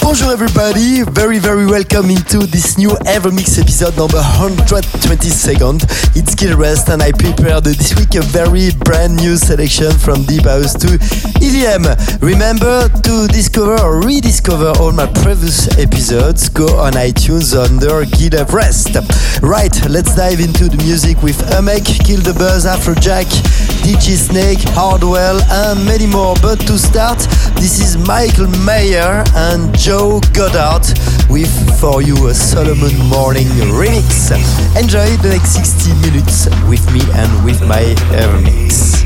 Bonjour everybody, very very welcome into this new Evermix episode number 122nd. It's Gil Rest and I prepared this week a very brand new selection from Deep House to EDM. Remember to discover or rediscover all my previous episodes, go on iTunes under Gil Everest. Right, let's dive into the music with Umek, Kill the Buzz, Afrojack, DJ Snake, Hardwell and many more. But to start, this is Michael Mayer and Joe Joe Goddard with for you a Solomun Morning remix. Enjoy the next 60 minutes with me and with my Evermix.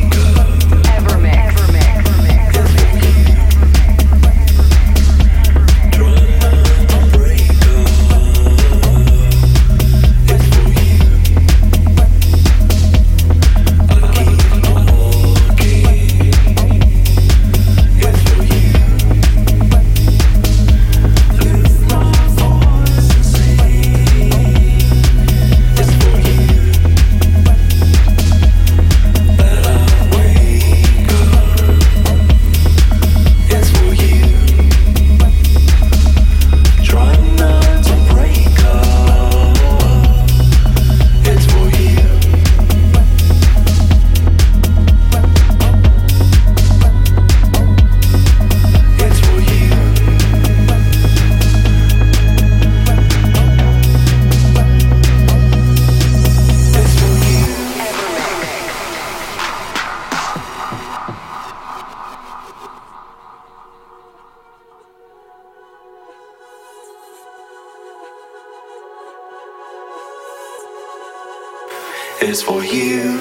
Is for you.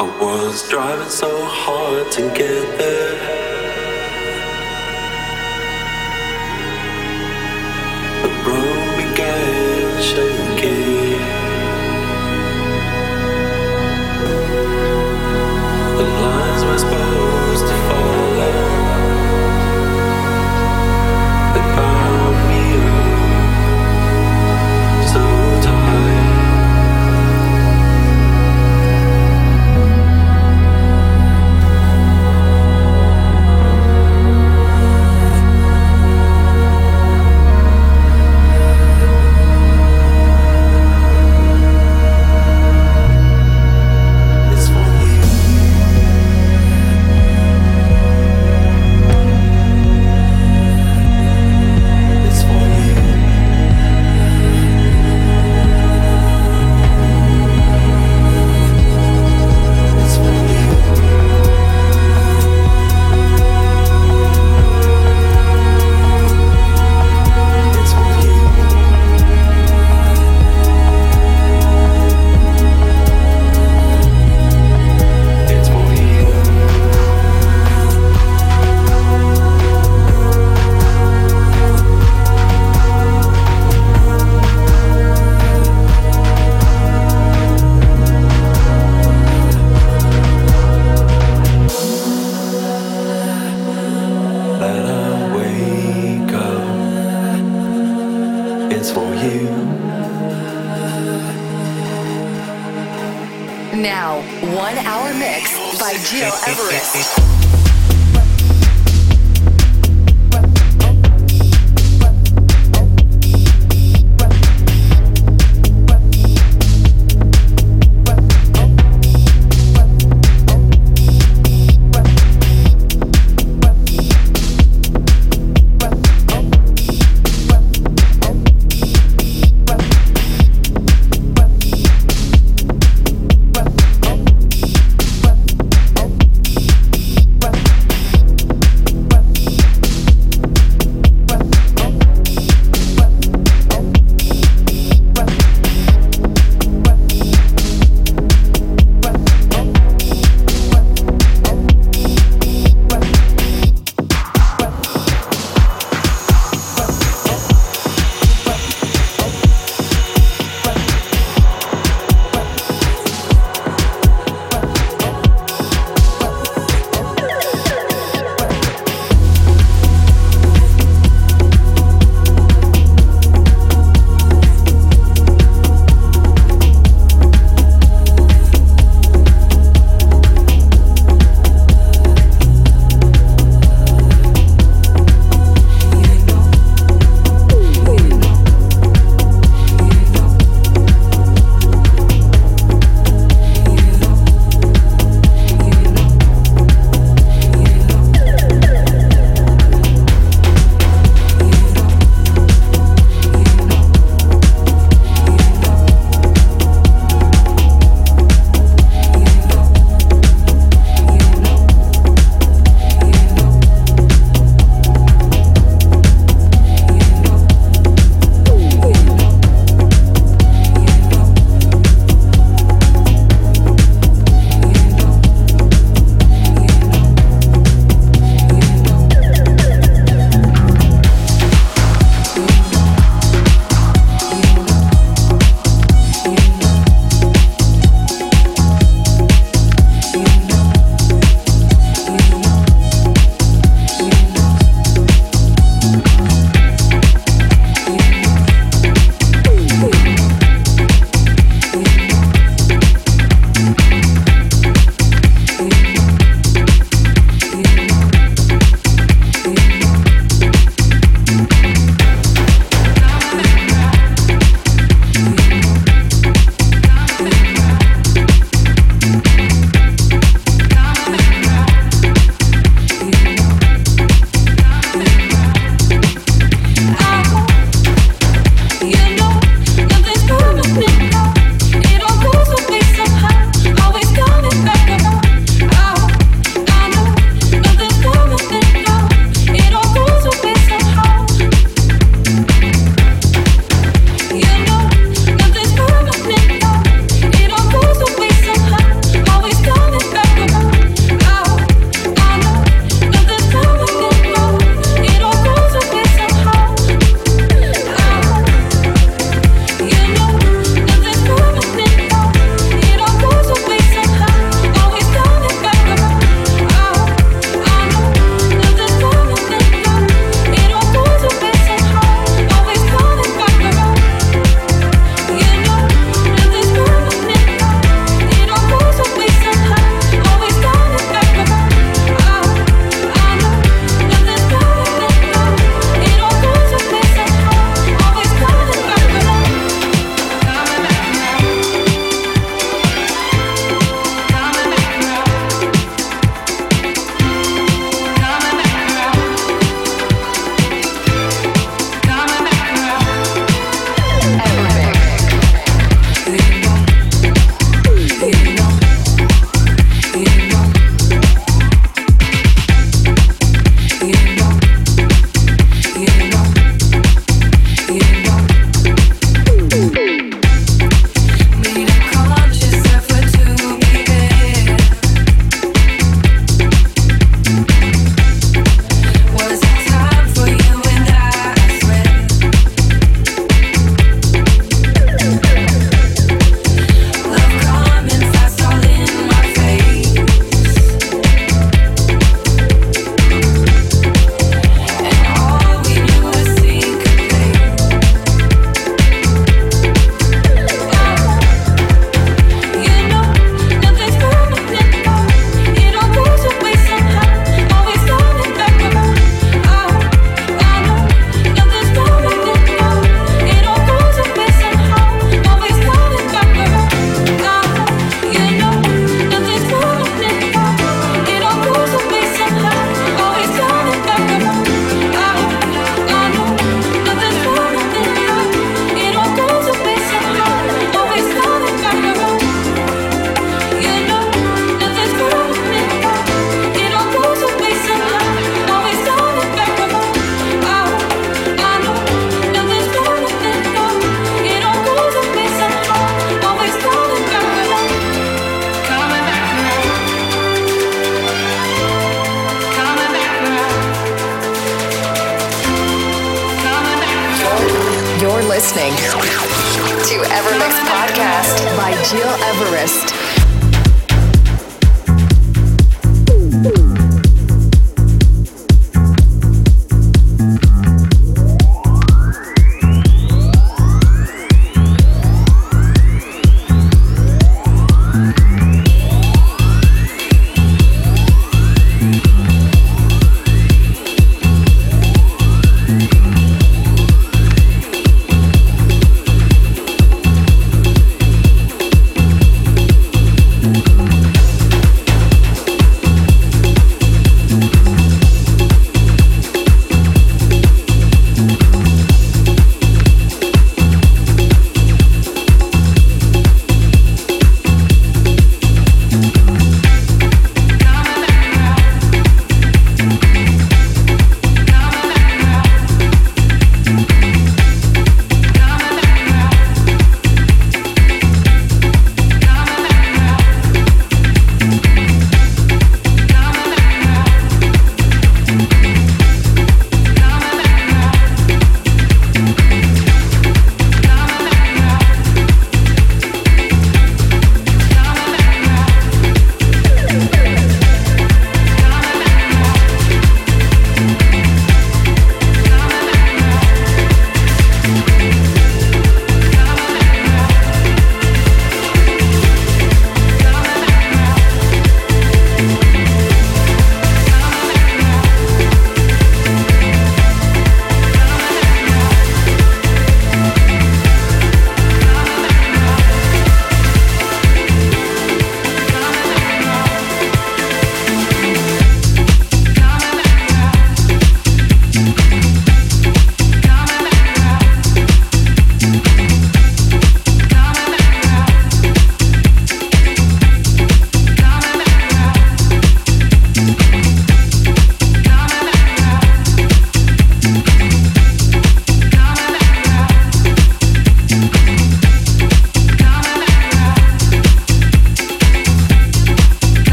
I was driving so hard to get there. Gil Everest.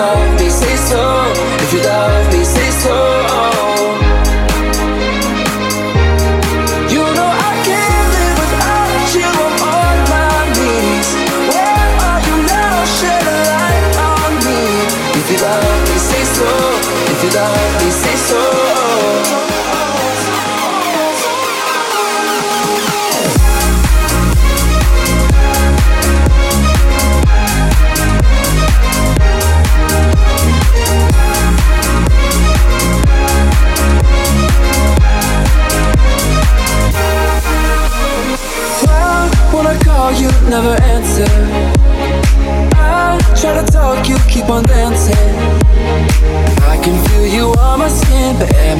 love.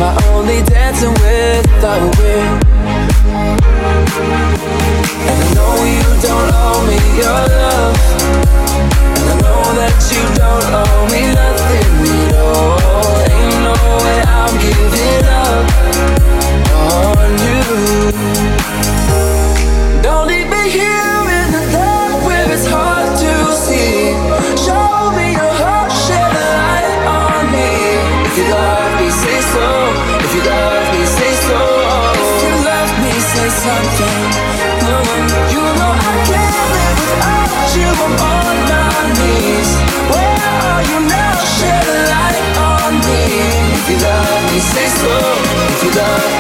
Am I only dancing with the wind? And I know you don't owe me your love. And I know that you don't owe me nothing at all. Ain't no way I'm giving up on you. Where are you now? Shed a light on me. If you love me, say so. If you love me.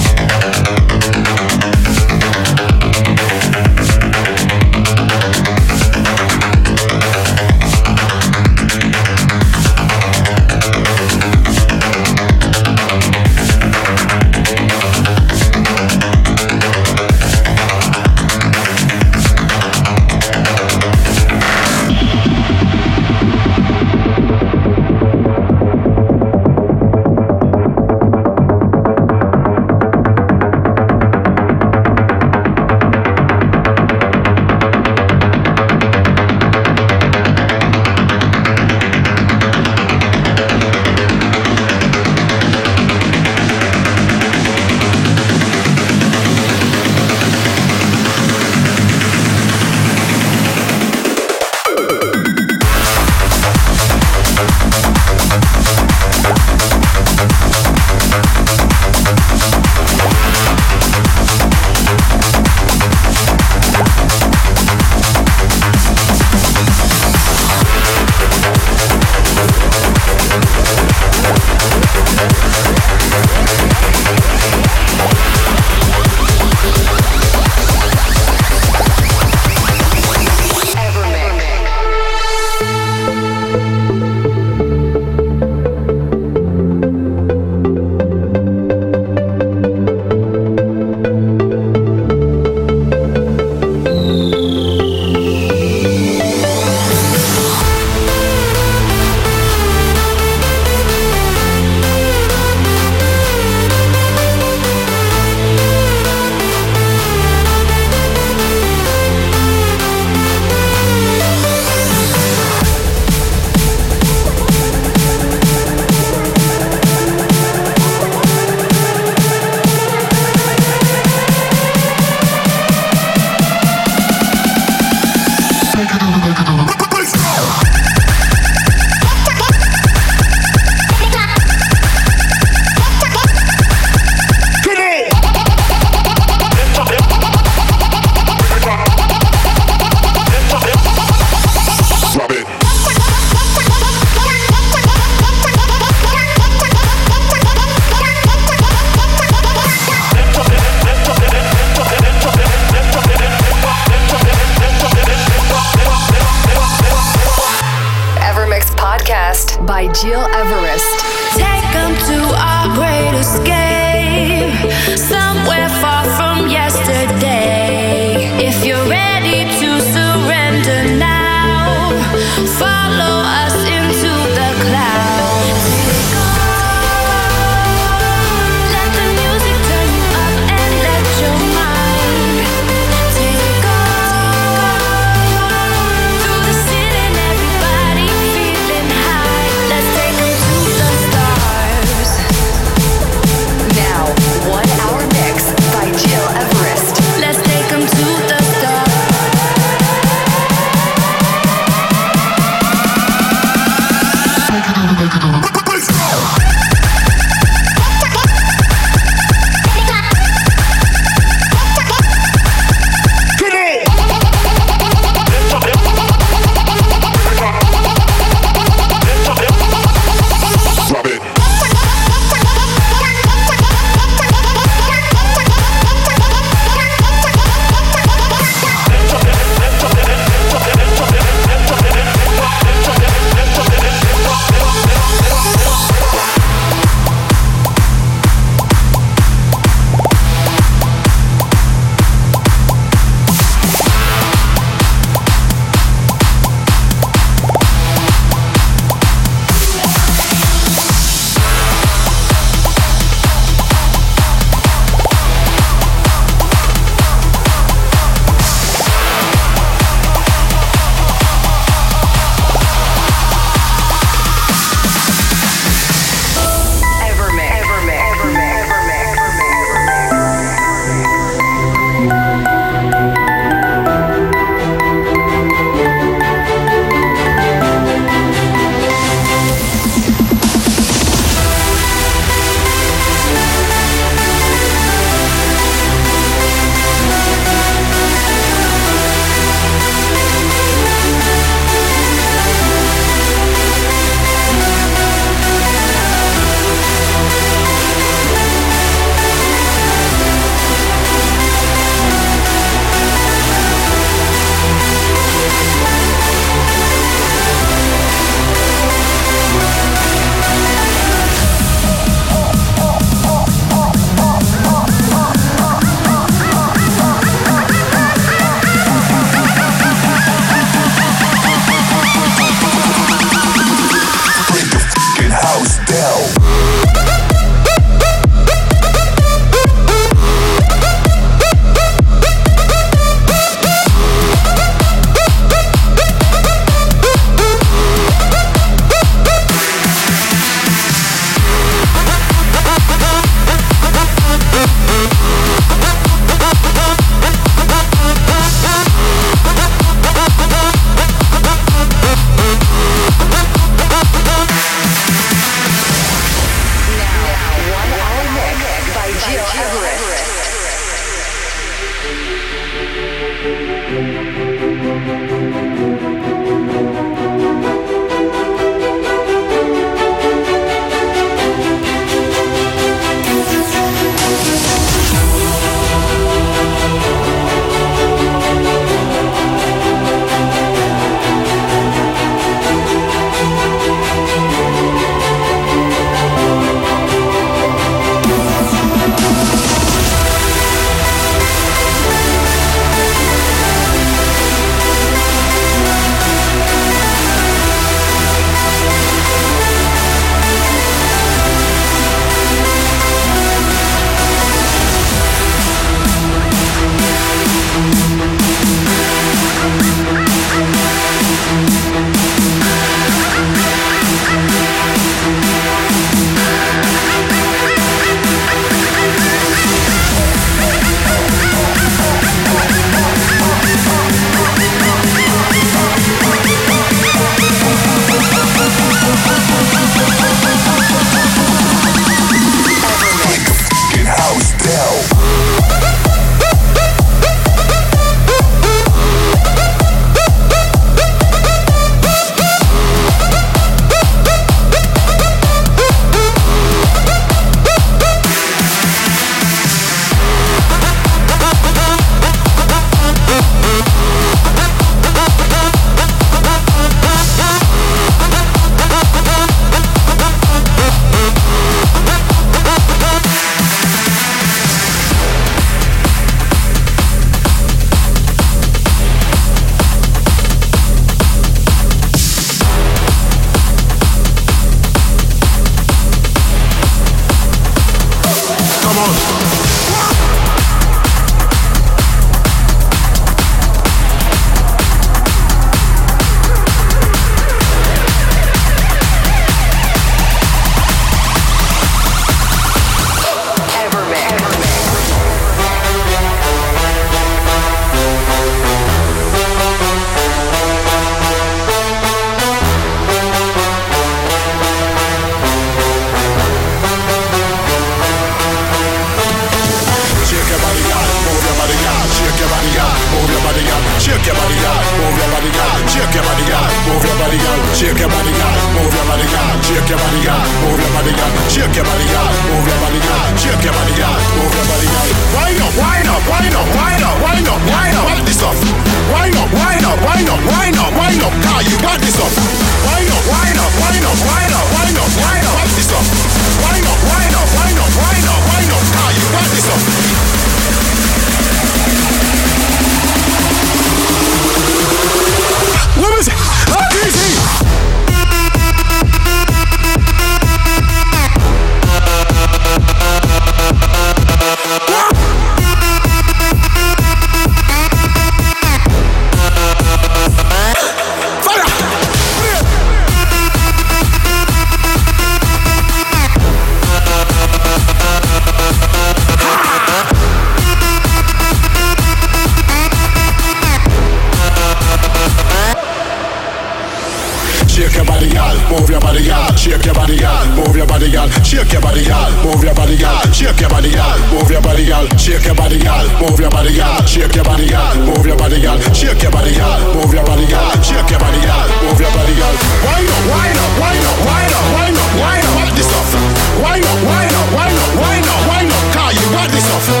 Shake your body, y'all. Move your body, y'all. Shake your body, y'all. Move your body, y'all. Shake your body, y'all. Move your body, y'all. Shake your body, y'all. Move your body, y'all. Shake your body, y'all. Move your body, y'all. Shake your body, y'all. Move your body, y'all. Shake your body, y'all. Move your body, y'all. Shake your body, y'all. Move your body, y'all. Wind up, wind up, wind up, wind up, wind up, wind up. What this off. Wind up, wind up, wind up, wind up, wind up. Car, you what this off.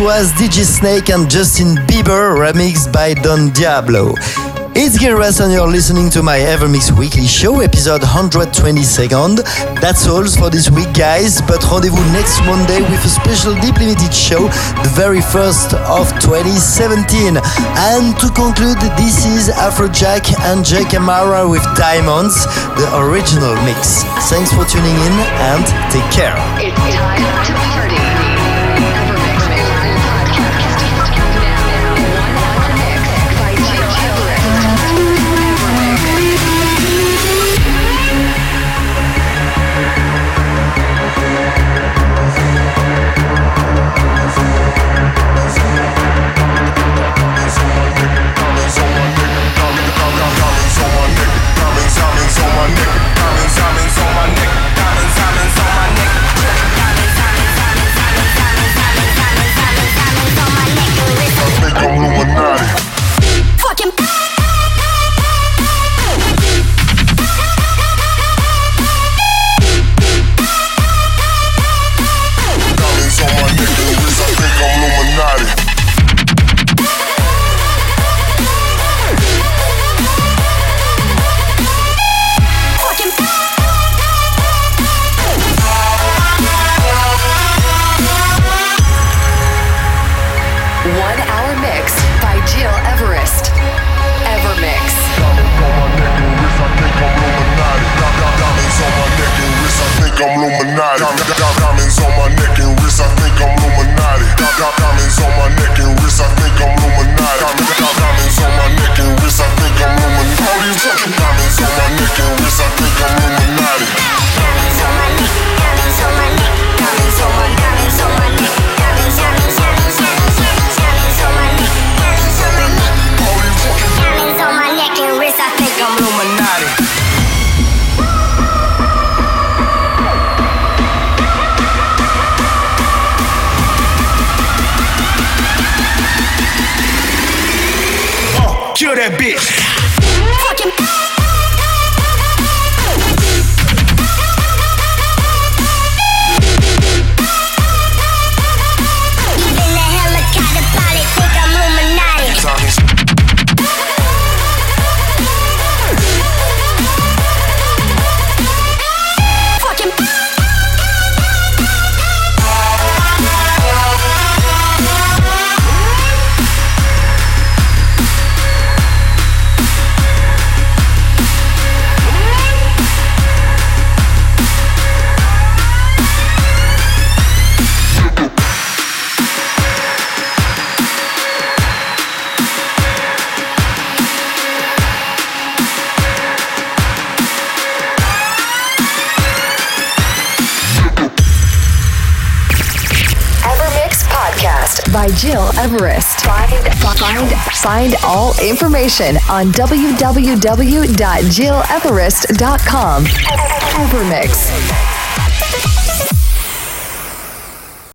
was DJ Snake and Justin Bieber remixed by Don Diablo. It's Gil Everest and you're listening to my Evermix Weekly Show, episode 122nd. That's all for this week, guys, but rendezvous next Monday with a special Deep Limited show, the very first of 2017. And to conclude, this is Afrojack and Jake Amara with Diamonds, the original mix. Thanks for tuning in and take care. It's time to party. session on www.gileverest.com. EverMix.